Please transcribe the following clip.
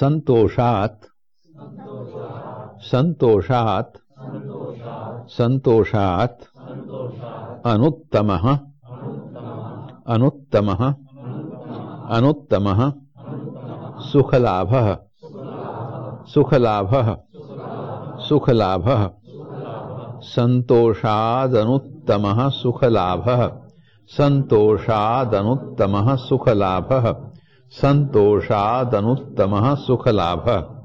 संतोषात। संतोषात। संतोषात। अनुत्तम। अनुत्तम। अनुत्तम। सुखलाभ। सुखलाभ। सुखलाभ। संतोषादनुत्तम सुखलाभ। संतोषादनुत्तम सुखलाभ। संतोषादनुत्तम सुखलाभ।